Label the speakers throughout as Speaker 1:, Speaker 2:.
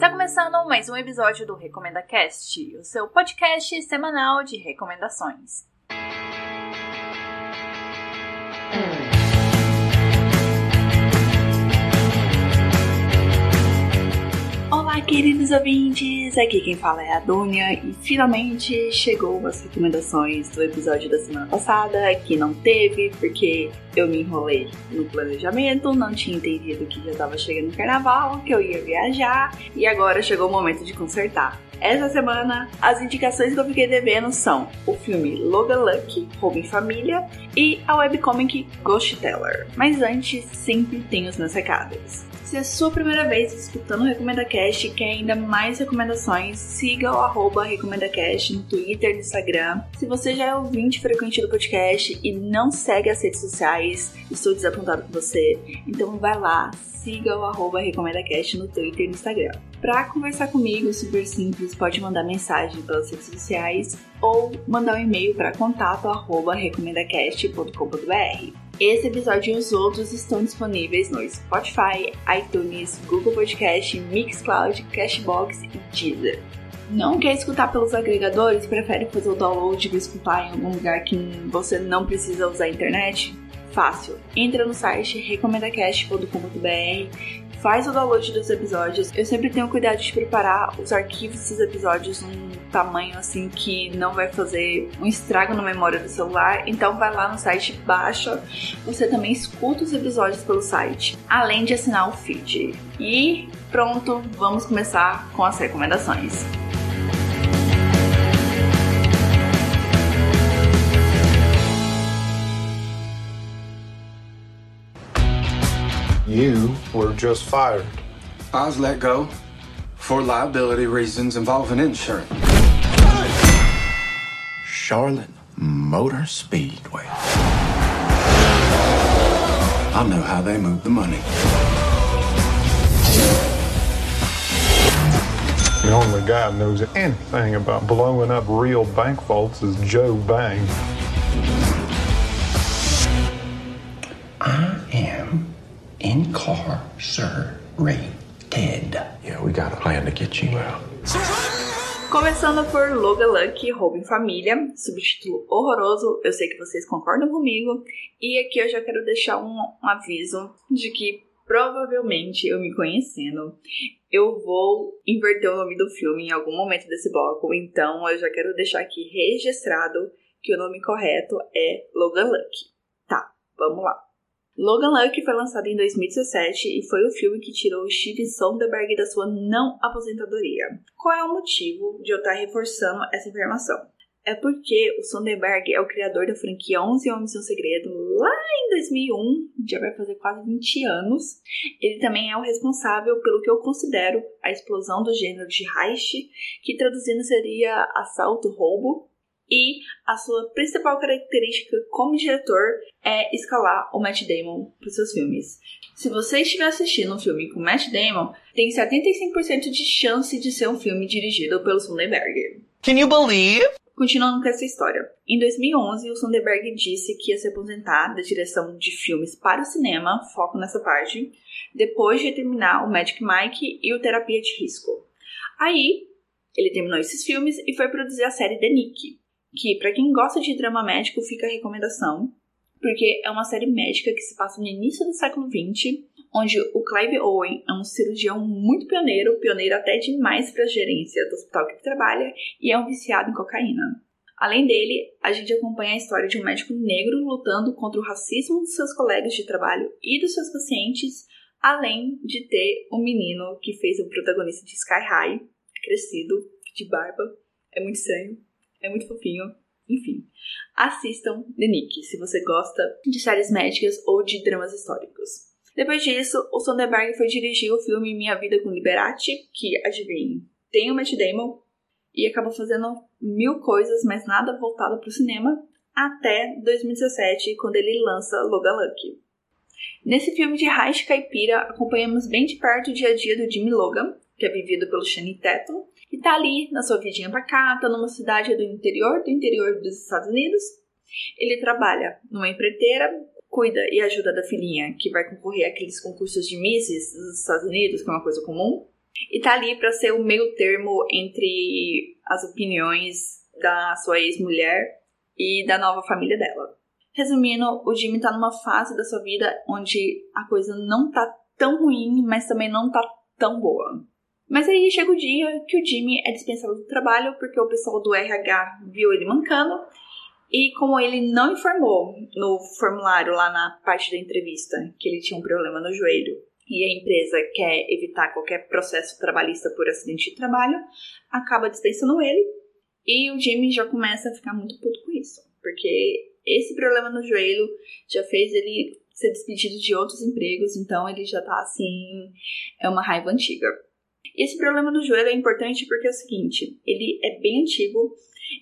Speaker 1: Está começando mais um episódio do Recomenda Cast, o seu podcast semanal de recomendações. Olá, queridos ouvintes! Aqui quem fala é a Dúnia e finalmente chegou as recomendações do episódio da semana passada, que não teve porque eu me enrolei no planejamento, não tinha entendido que já estava chegando o carnaval, que eu ia viajar e agora chegou o momento de consertar. Essa semana, as indicações que eu fiquei devendo são o filme Logan Lucky, Roubo em Família e a webcomic Ghost Teller. Mas antes, sempre tem os meus recados. Se é sua primeira vez escutando o Recomenda Cast e quer ainda mais recomendações, siga o arroba RecomendaCast no Twitter e no Instagram. Se você já é ouvinte frequente do podcast e não segue as redes sociais, estou desapontado com você, então vai lá, siga o arroba RecomendaCast no Twitter e no Instagram. Para conversar comigo, super simples, pode mandar mensagem pelas redes sociais ou mandar um e-mail para contato@recomendacast.com.br. Esse episódio e os outros estão disponíveis no Spotify, iTunes, Google Podcast, Mixcloud, Cashbox e Deezer. Não quer escutar pelos agregadores? Prefere fazer o download e escutar em algum lugar que você não precisa usar a internet? Fácil. Entra no site recomendacast.com.br faz o download dos episódios. Eu sempre tenho cuidado de preparar os arquivos desses episódios num tamanho assim que não vai fazer um estrago na memória do celular. Então vai lá no site, baixa. Você também escuta os episódios pelo site, além de assinar o feed. E pronto, vamos começar com as recomendações.
Speaker 2: You were just fired.
Speaker 3: I was let go for liability reasons involving insurance.
Speaker 2: Charlotte Motor Speedway.
Speaker 3: I know how they move the money.
Speaker 2: The only guy who knows anything about blowing up real bank vaults is Joe Bang.
Speaker 4: Incarcerated.
Speaker 2: Yeah, we got a plan to get you out.
Speaker 1: Começando por Loga Lucky, Roubo em Família, subtítulo horroroso, eu sei que vocês concordam comigo, e aqui eu já quero deixar um, um aviso de que provavelmente eu me conhecendo, eu vou inverter o nome do filme em algum momento desse bloco, então eu já quero deixar aqui registrado que o nome correto é Logan Lucky. Tá, vamos lá. Logan Lucky foi lançado em 2017 e foi o filme que tirou Steve Soderbergh da sua não aposentadoria. Qual é o motivo de eu estar reforçando essa informação? É porque o Soderbergh é o criador da franquia 11 Homens e um Segredo lá em 2001, já vai fazer quase 20 anos. Ele também é o responsável pelo que eu considero a explosão do gênero de heist, que traduzindo seria assalto-roubo, e a sua principal característica como diretor é escalar o Matt Damon para seus filmes. Se você estiver assistindo um filme com Matt Damon, tem 75% de chance de ser um filme dirigido pelo Soderbergh.
Speaker 5: Can you believe?
Speaker 1: Continuando com essa história. Em 2011, o Soderbergh disse que ia se aposentar da direção de filmes para o cinema, foco nessa parte, depois de terminar o Magic Mike e o Terapia de Risco. Aí, ele terminou esses filmes e foi produzir a série The Nick, que para quem gosta de drama médico fica a recomendação, porque é uma série médica que se passa no início do século XX, onde o Clive Owen é um cirurgião muito pioneiro, pioneiro até demais para a gerência do hospital que trabalha, e é um viciado em cocaína. Além dele, a gente acompanha a história de um médico negro lutando contra o racismo dos seus colegas de trabalho e dos seus pacientes, além de ter um menino que fez o protagonista de Sky High, crescido, de barba. É muito estranho, é muito fofinho. Enfim, assistam The Nick se você gosta de séries médicas ou de dramas históricos. Depois disso, o Soderbergh foi dirigir o filme Minha Vida com Liberati, que, adivinhem, tem o Matt Damon, e acabou fazendo mil coisas, mas nada voltado para o cinema, até 2017, quando ele lança Logan Lucky. Nesse filme de Heist Caipira, acompanhamos bem de perto o dia a dia do Jimmy Logan, que é vivido pelo Shane Tatum, e tá ali na sua vidinha pacata, numa cidade do interior do interior dos Estados Unidos. Ele trabalha numa empreiteira, cuida e ajuda da filhinha que vai concorrer àqueles concursos de misses dos Estados Unidos, que é uma coisa comum. E tá ali para ser o meio termo entre as opiniões da sua ex-mulher e da nova família dela. Resumindo, o Jimmy tá numa fase da sua vida onde a coisa não tá tão ruim, mas também não tá tão boa. Mas aí chega o dia que o Jimmy é dispensado do trabalho porque o pessoal do RH viu ele mancando e como ele não informou no formulário lá na parte da entrevista que ele tinha um problema no joelho e a empresa quer evitar qualquer processo trabalhista por acidente de trabalho, acaba dispensando ele e o Jimmy já começa a ficar muito puto com isso, porque esse problema no joelho já fez ele ser despedido de outros empregos, então ele já tá assim, é uma raiva antiga. Esse problema do joelho é importante porque é o seguinte, ele é bem antigo,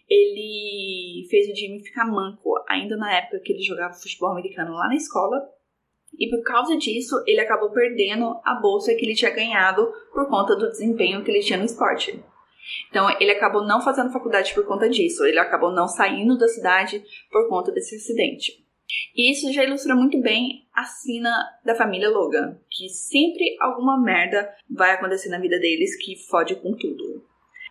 Speaker 1: ele fez o Jimmy ficar manco ainda na época que ele jogava futebol americano lá na escola, e por causa disso ele acabou perdendo a bolsa que ele tinha ganhado por conta do desempenho que ele tinha no esporte. Então ele acabou não fazendo faculdade por conta disso, ele acabou não saindo da cidade por conta desse acidente. E isso já ilustra muito bem a sina da família Logan, que sempre alguma merda vai acontecer na vida deles que fode com tudo.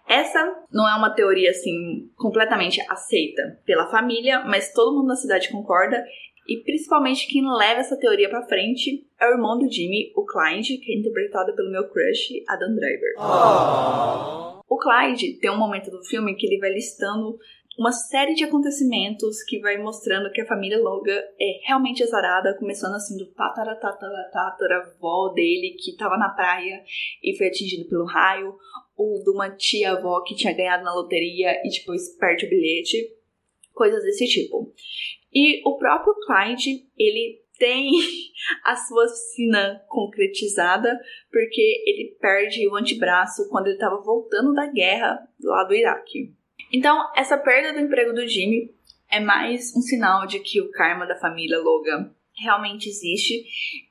Speaker 1: Essa não é uma teoria assim completamente aceita pela família, mas todo mundo na cidade concorda e principalmente quem leva essa teoria para frente é o irmão do Jimmy, o Clyde, que é interpretado pelo meu crush, Adam Driver. Oh. O Clyde tem um momento do filme que ele vai listando uma série de acontecimentos que vai mostrando que a família Logan é realmente azarada, começando assim do tataravó dele que estava na praia e foi atingido pelo raio, ou de uma tia-avó que tinha ganhado na loteria e depois perde o bilhete, coisas desse tipo. E o próprio Clyde, ele tem a sua sina concretizada porque ele perde o antebraço quando ele estava voltando da guerra lá do Iraque. Então, essa perda do emprego do Jimmy é mais um sinal de que o karma da família Logan realmente existe.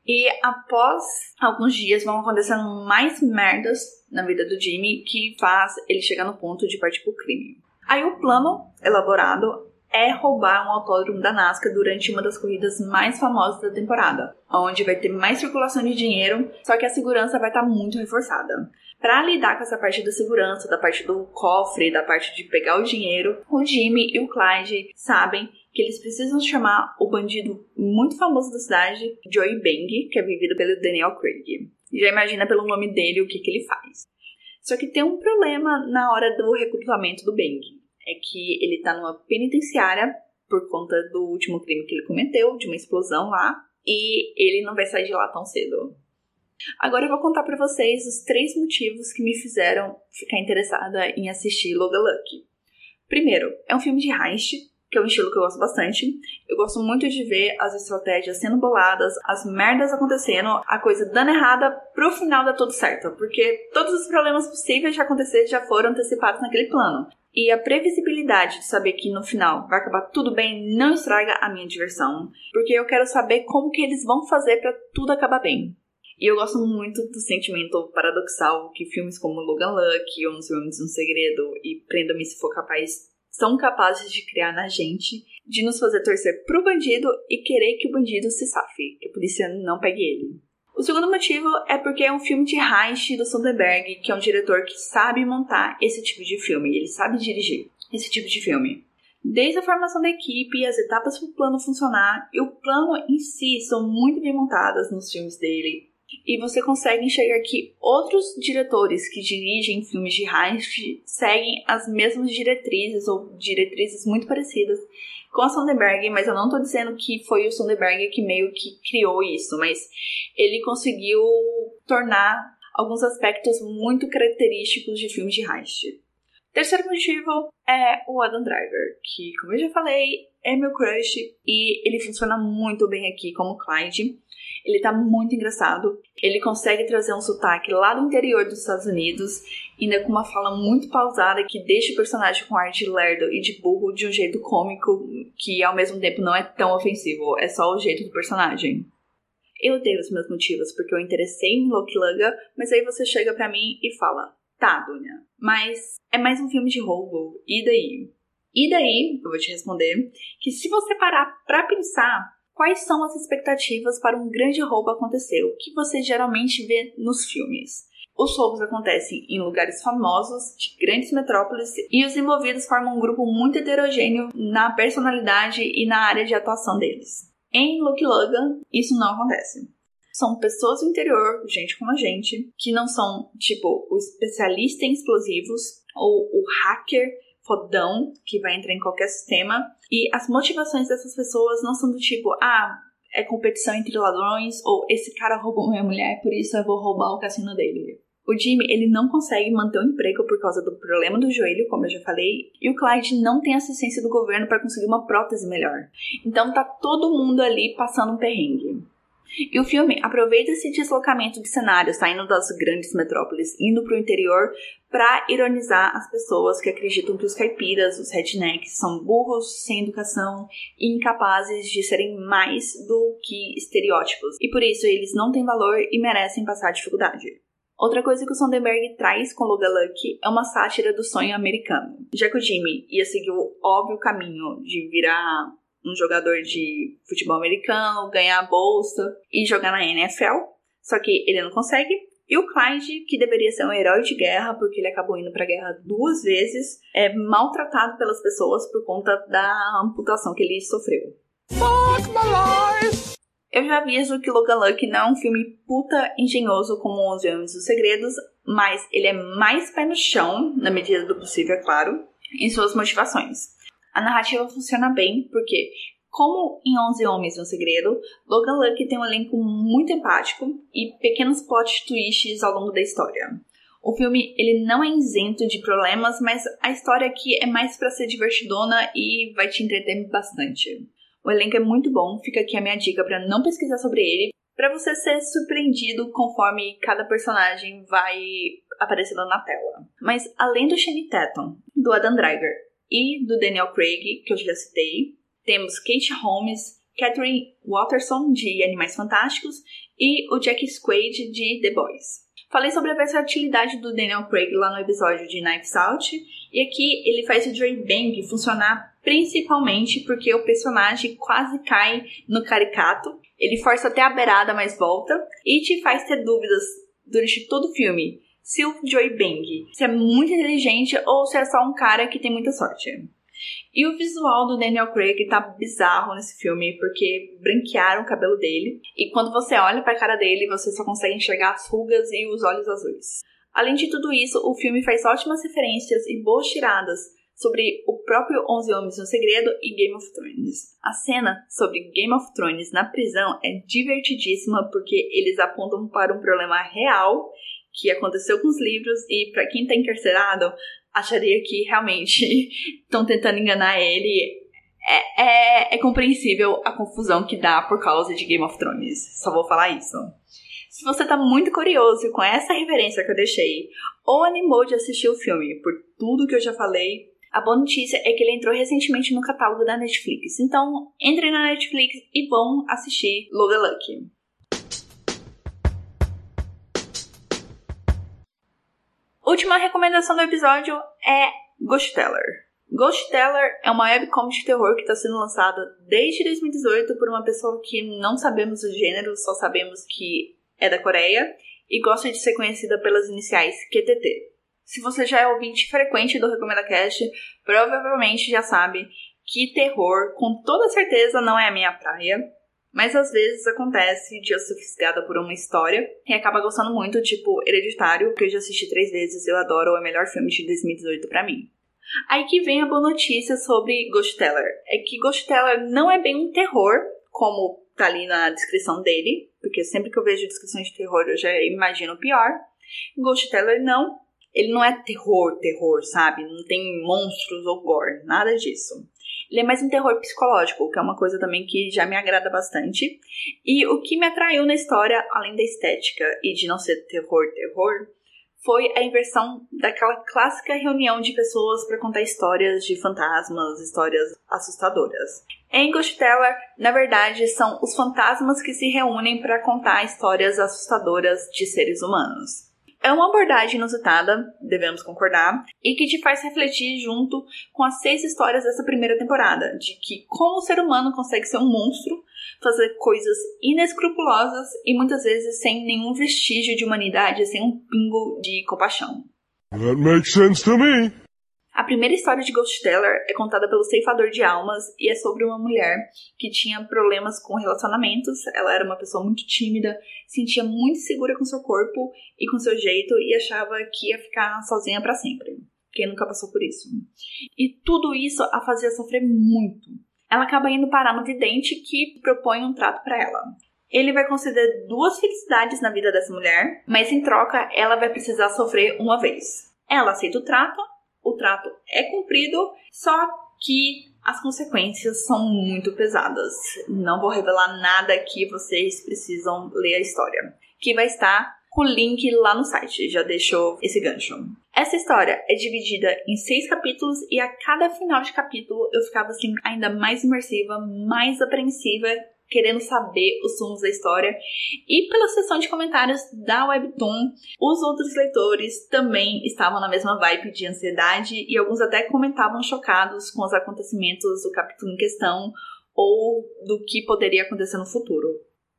Speaker 1: E após alguns dias vão acontecendo mais merdas na vida do Jimmy que faz ele chegar no ponto de partir pro crime. Aí o plano elaborado é roubar um autódromo da NASCAR durante uma das corridas mais famosas da temporada, onde vai ter mais circulação de dinheiro, só que a segurança vai estar muito reforçada. Para lidar com essa parte da segurança, da parte do cofre, da parte de pegar o dinheiro, o Jimmy e o Clyde sabem que eles precisam chamar o bandido muito famoso da cidade, Joey Bang, que é vivido pelo Daniel Craig. Já imagina pelo nome dele o que, que ele faz. Só que tem um problema na hora do recrutamento do Bang. É que ele tá numa penitenciária por conta do último crime que ele cometeu, de uma explosão lá, e ele não vai sair de lá tão cedo. Agora eu vou contar para vocês os três motivos que me fizeram ficar interessada em assistir Logan Lucky. Primeiro, é um filme de heist, que é um estilo que eu gosto bastante. Eu gosto muito de ver as estratégias sendo boladas, as merdas acontecendo, a coisa dando errada pro final dar tudo certo, porque todos os problemas possíveis de acontecer já foram antecipados naquele plano. E a previsibilidade de saber que no final vai acabar tudo bem não estraga a minha diversão, porque eu quero saber como que eles vão fazer para tudo acabar bem. E eu gosto muito do sentimento paradoxal que filmes como Logan Luck, 11 Homens um Segredo e Prenda-me se for capaz são capazes de criar na gente, de nos fazer torcer pro bandido e querer que o bandido se safe, que a polícia não pegue ele. O segundo motivo é porque é um filme de heist do Soderbergh, que é um diretor que sabe montar esse tipo de filme, ele sabe dirigir esse tipo de filme. Desde a formação da equipe, as etapas para o plano funcionar e o plano em si são muito bem montadas nos filmes dele e você consegue enxergar que outros diretores que dirigem filmes de heist seguem as mesmas diretrizes ou diretrizes muito parecidas com a Sonderberg, mas eu não tô dizendo que foi o Sonderberg que meio que criou isso, mas ele conseguiu tornar alguns aspectos muito característicos de filmes de heist. Terceiro motivo é o Adam Driver, que, como eu já falei, é meu crush e ele funciona muito bem aqui como Clyde. Ele tá muito engraçado. Ele consegue trazer um sotaque lá do interior dos Estados Unidos, ainda com uma fala muito pausada que deixa o personagem com ar de lerdo e de burro de um jeito cômico que ao mesmo tempo não é tão ofensivo, é só o jeito do personagem. Eu tenho os meus motivos porque eu interessei em Loki Laga, mas aí você chega para mim e fala: "Tá, Dunya, mas é mais um filme de roubo. E daí?" E daí, eu vou te responder que se você parar pra pensar, Quais são as expectativas para um grande roubo acontecer? O que você geralmente vê nos filmes? Os roubos acontecem em lugares famosos, de grandes metrópoles, e os envolvidos formam um grupo muito heterogêneo na personalidade e na área de atuação deles. Em Luke Logan, isso não acontece. São pessoas do interior, gente como a gente, que não são, tipo, o especialista em explosivos ou o hacker fodão que vai entrar em qualquer sistema. E as motivações dessas pessoas não são do tipo, ah, é competição entre ladrões, ou esse cara roubou minha mulher, por isso eu vou roubar o cassino dele. O Jimmy, ele não consegue manter o emprego por causa do problema do joelho, como eu já falei, e o Clyde não tem assistência do governo para conseguir uma prótese melhor. Então tá todo mundo ali passando um perrengue. E o filme aproveita esse deslocamento de cenário, saindo das grandes metrópoles, indo para o interior, para ironizar as pessoas que acreditam que os caipiras, os rednecks, são burros, sem educação e incapazes de serem mais do que estereótipos. E por isso eles não têm valor e merecem passar dificuldade. Outra coisa que o Sonderberg traz com Logan Lucky é uma sátira do sonho americano. Já que o Jimmy ia seguir o óbvio caminho de virar um jogador de futebol americano, ganhar a bolsa e jogar na NFL. Só que ele não consegue. E o Clyde, que deveria ser um herói de guerra, porque ele acabou indo pra guerra duas vezes, é maltratado pelas pessoas por conta da amputação que ele sofreu. Fuck my life! Eu já aviso que Logan Lucky não é um filme puta engenhoso como Os Homens e os Segredos, mas ele é mais pé no chão, na medida do possível, é claro, em suas motivações a narrativa funciona bem, porque, como em 11 Homens e um Segredo, Logan Lucky tem um elenco muito empático e pequenos plot twists ao longo da história. O filme ele não é isento de problemas, mas a história aqui é mais para ser divertidona e vai te entreter bastante. O elenco é muito bom, fica aqui a minha dica para não pesquisar sobre ele, para você ser surpreendido conforme cada personagem vai aparecendo na tela. Mas além do Shane Tatum, do Adam Driver e do Daniel Craig, que eu já citei. Temos Kate Holmes, Catherine Watterson, de Animais Fantásticos, e o Jack Quaid, de The Boys. Falei sobre a versatilidade do Daniel Craig lá no episódio de Knives Out, e aqui ele faz o Joy Bang funcionar principalmente porque o personagem quase cai no caricato, ele força até a beirada, mas volta, e te faz ter dúvidas durante todo o filme o Joey Bang se é muito inteligente ou se é só um cara que tem muita sorte. E o visual do Daniel Craig tá bizarro nesse filme, porque branquearam o cabelo dele. E quando você olha pra cara dele, você só consegue enxergar as rugas e os olhos azuis. Além de tudo isso, o filme faz ótimas referências e boas tiradas sobre o próprio Onze Homens no Segredo e Game of Thrones. A cena sobre Game of Thrones na prisão é divertidíssima porque eles apontam para um problema real que aconteceu com os livros e para quem tá encarcerado, acharia que realmente estão tentando enganar ele. É, é, é, compreensível a confusão que dá por causa de Game of Thrones. Só vou falar isso. Se você tá muito curioso com essa referência que eu deixei, ou animou de assistir o filme por tudo que eu já falei, a boa notícia é que ele entrou recentemente no catálogo da Netflix. Então, entrem na Netflix e vão assistir Logan Lucky. Última recomendação do episódio é Ghost Teller. Ghost Teller é uma webcom de terror que está sendo lançada desde 2018 por uma pessoa que não sabemos o gênero, só sabemos que é da Coreia e gosta de ser conhecida pelas iniciais QTT. Se você já é ouvinte frequente do Recomenda Cast, provavelmente já sabe que terror, com toda certeza, não é a minha praia. Mas às vezes acontece de eu ser fisgada por uma história e acaba gostando muito, tipo Hereditário, que eu já assisti três vezes, eu adoro, é o melhor filme de 2018 para mim. Aí que vem a boa notícia sobre Ghost Teller. É que Ghost Teller não é bem um terror, como tá ali na descrição dele, porque sempre que eu vejo descrições de terror eu já imagino pior. Ghost Teller não. Ele não é terror, terror, sabe? Não tem monstros ou gore, nada disso. Ele é mais um terror psicológico, que é uma coisa também que já me agrada bastante. E o que me atraiu na história, além da estética e de não ser terror, terror, foi a inversão daquela clássica reunião de pessoas para contar histórias de fantasmas, histórias assustadoras. Em Ghost Teller, na verdade, são os fantasmas que se reúnem para contar histórias assustadoras de seres humanos. É uma abordagem inusitada, devemos concordar, e que te faz refletir junto com as seis histórias dessa primeira temporada, de que como o ser humano consegue ser um monstro, fazer coisas inescrupulosas e muitas vezes sem nenhum vestígio de humanidade, sem um pingo de compaixão.
Speaker 2: That makes sense to me.
Speaker 1: A primeira história de Ghost Teller é contada pelo ceifador de almas e é sobre uma mulher que tinha problemas com relacionamentos. Ela era uma pessoa muito tímida, sentia muito segura com seu corpo e com seu jeito e achava que ia ficar sozinha para sempre. Quem nunca passou por isso? E tudo isso a fazia sofrer muito. Ela acaba indo parar no vidente que propõe um trato para ela. Ele vai conceder duas felicidades na vida dessa mulher, mas em troca ela vai precisar sofrer uma vez. Ela aceita o trato o trato é cumprido, só que as consequências são muito pesadas. Não vou revelar nada aqui, vocês precisam ler a história, que vai estar com o link lá no site, já deixou esse gancho. Essa história é dividida em seis capítulos e a cada final de capítulo eu ficava assim ainda mais imersiva, mais apreensiva querendo saber os sumos da história. E pela seção de comentários da Webtoon, os outros leitores também estavam na mesma vibe de ansiedade e alguns até comentavam chocados com os acontecimentos do capítulo em questão ou do que poderia acontecer no futuro.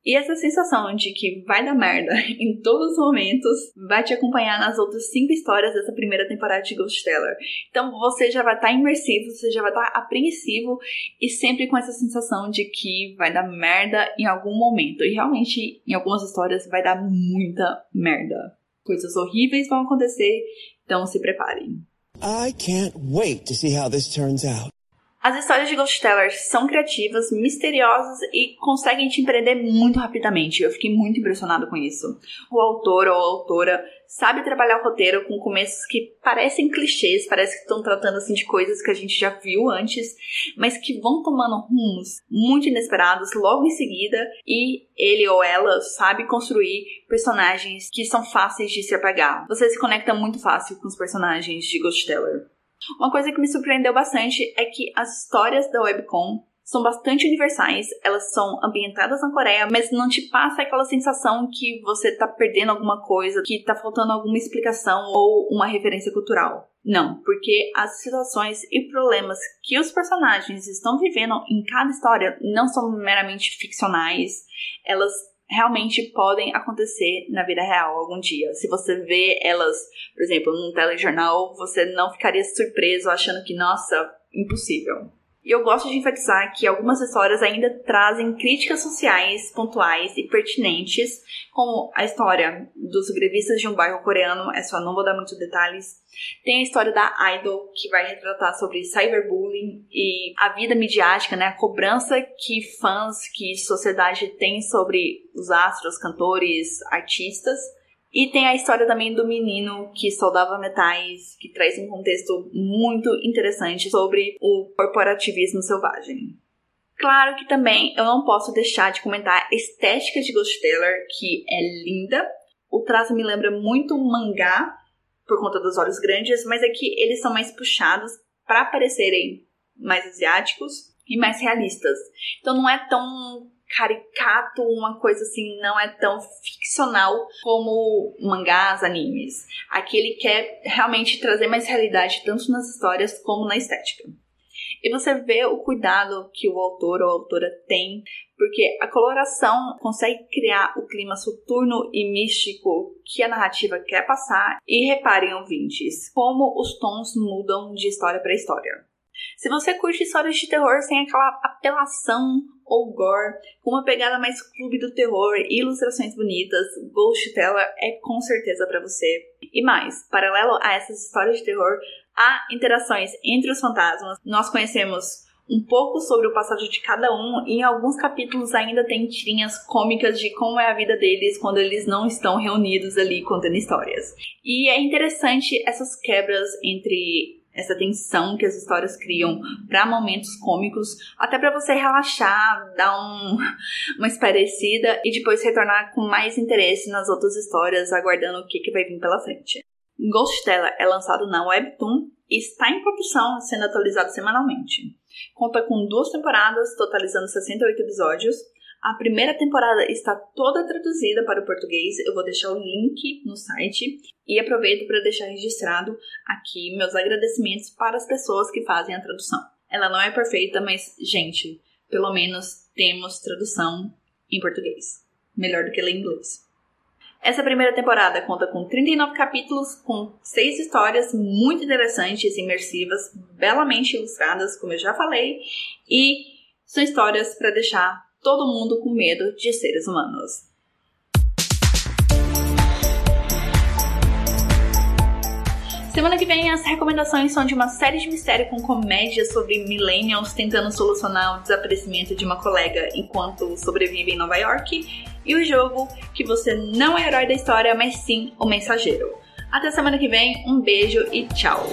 Speaker 1: E essa sensação de que vai dar merda em todos os momentos vai te acompanhar nas outras cinco histórias dessa primeira temporada de Ghost Teller. Então você já vai estar tá imersivo, você já vai estar tá apreensivo e sempre com essa sensação de que vai dar merda em algum momento. E realmente, em algumas histórias, vai dar muita merda. Coisas horríveis vão acontecer, então se preparem. I can't wait to see how this turns out. As histórias de Ghost Tellers são criativas, misteriosas e conseguem te empreender muito rapidamente. Eu fiquei muito impressionado com isso. O autor ou a autora sabe trabalhar o roteiro com começos que parecem clichês, parece que estão tratando assim de coisas que a gente já viu antes, mas que vão tomando rumos muito inesperados logo em seguida e ele ou ela sabe construir personagens que são fáceis de se apagar. Você se conecta muito fácil com os personagens de Ghost Teller. Uma coisa que me surpreendeu bastante é que as histórias da webcom são bastante universais, elas são ambientadas na Coreia, mas não te passa aquela sensação que você tá perdendo alguma coisa, que tá faltando alguma explicação ou uma referência cultural. Não, porque as situações e problemas que os personagens estão vivendo em cada história não são meramente ficcionais, elas realmente podem acontecer na vida real algum dia. Se você vê elas, por exemplo, num telejornal, você não ficaria surpreso achando que, nossa, impossível. E eu gosto de enfatizar que algumas histórias ainda trazem críticas sociais pontuais e pertinentes, como a história dos grevistas de um bairro coreano, é só não vou dar muitos detalhes. Tem a história da Idol, que vai retratar sobre cyberbullying e a vida midiática, né, a cobrança que fãs, que sociedade tem sobre os astros, cantores, artistas. E tem a história também do menino que soldava metais, que traz um contexto muito interessante sobre o corporativismo selvagem. Claro que também eu não posso deixar de comentar a estética de Ghost Taylor, que é linda. O traço me lembra muito um mangá, por conta dos olhos grandes, mas é que eles são mais puxados para parecerem mais asiáticos e mais realistas. Então não é tão caricato, uma coisa assim, não é tão ficcional como mangás, animes. Aqui ele quer realmente trazer mais realidade, tanto nas histórias como na estética. E você vê o cuidado que o autor ou a autora tem, porque a coloração consegue criar o clima soturno e místico que a narrativa quer passar. E reparem, ouvintes, como os tons mudam de história para história. Se você curte histórias de terror sem aquela apelação ou gore, com uma pegada mais clube do terror e ilustrações bonitas, Ghost Teller é com certeza para você. E mais, paralelo a essas histórias de terror, há interações entre os fantasmas. Nós conhecemos um pouco sobre o passado de cada um e em alguns capítulos ainda tem tirinhas cômicas de como é a vida deles quando eles não estão reunidos ali contando histórias. E é interessante essas quebras entre essa tensão que as histórias criam para momentos cômicos, até para você relaxar, dar um, uma esparecida e depois retornar com mais interesse nas outras histórias, aguardando o que, que vai vir pela frente. Ghost é lançado na Webtoon e está em produção, sendo atualizado semanalmente. Conta com duas temporadas, totalizando 68 episódios. A primeira temporada está toda traduzida para o português. Eu vou deixar o link no site e aproveito para deixar registrado aqui meus agradecimentos para as pessoas que fazem a tradução. Ela não é perfeita, mas gente, pelo menos temos tradução em português. Melhor do que ler em inglês. Essa primeira temporada conta com 39 capítulos, com seis histórias muito interessantes, imersivas, belamente ilustradas, como eu já falei, e são histórias para deixar todo mundo com medo de seres humanos. Semana que vem as recomendações são de uma série de mistério com comédia sobre millennials tentando solucionar o desaparecimento de uma colega enquanto sobrevive em Nova York e o jogo que você não é herói da história, mas sim o mensageiro. Até semana que vem, um beijo e tchau!